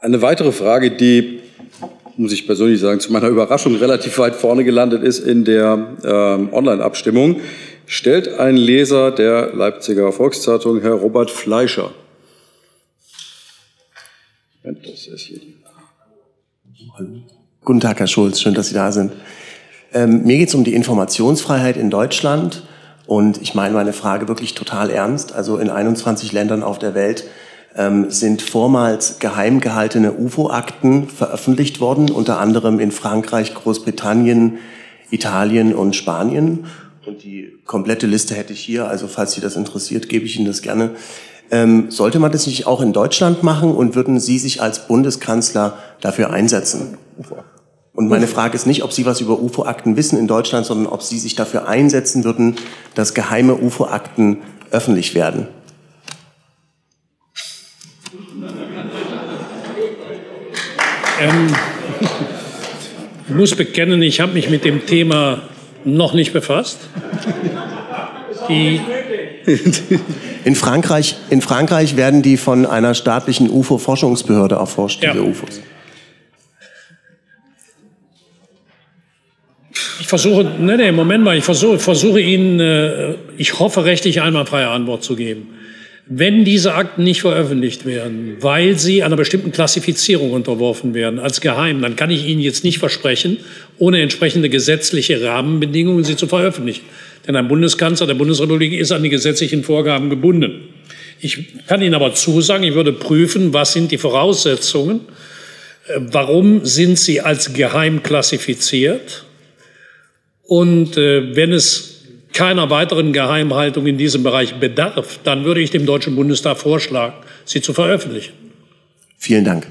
Eine weitere Frage, die, muss ich persönlich sagen, zu meiner Überraschung relativ weit vorne gelandet ist in der ähm, Online-Abstimmung, stellt ein Leser der Leipziger Volkszeitung, Herr Robert Fleischer. Das ist hier die Guten Tag, Herr Schulz, schön, dass Sie da sind. Ähm, mir geht es um die Informationsfreiheit in Deutschland und ich meine meine Frage wirklich total ernst. Also in 21 Ländern auf der Welt ähm, sind vormals geheim gehaltene UFO-Akten veröffentlicht worden, unter anderem in Frankreich, Großbritannien, Italien und Spanien. Und die komplette Liste hätte ich hier, also falls Sie das interessiert, gebe ich Ihnen das gerne. Ähm, sollte man das nicht auch in Deutschland machen und würden Sie sich als Bundeskanzler dafür einsetzen? Und meine Frage ist nicht, ob Sie was über UFO-Akten wissen in Deutschland, sondern ob Sie sich dafür einsetzen würden, dass geheime UFO-Akten öffentlich werden. Ähm, ich muss bekennen, ich habe mich mit dem Thema noch nicht befasst. Die in, Frankreich, in Frankreich werden die von einer staatlichen UFO-Forschungsbehörde erforscht, ja. diese UFOs. Ich versuche, nee, nee, Moment mal, ich versuche, versuche Ihnen, äh, ich hoffe, rechtlich einmal freie Antwort zu geben. Wenn diese Akten nicht veröffentlicht werden, weil sie einer bestimmten Klassifizierung unterworfen werden, als geheim, dann kann ich Ihnen jetzt nicht versprechen, ohne entsprechende gesetzliche Rahmenbedingungen sie zu veröffentlichen. Denn ein Bundeskanzler der Bundesrepublik ist an die gesetzlichen Vorgaben gebunden. Ich kann Ihnen aber zusagen, ich würde prüfen, was sind die Voraussetzungen, äh, warum sind sie als geheim klassifiziert und äh, wenn es keiner weiteren Geheimhaltung in diesem Bereich bedarf, dann würde ich dem Deutschen Bundestag vorschlagen, sie zu veröffentlichen. Vielen Dank.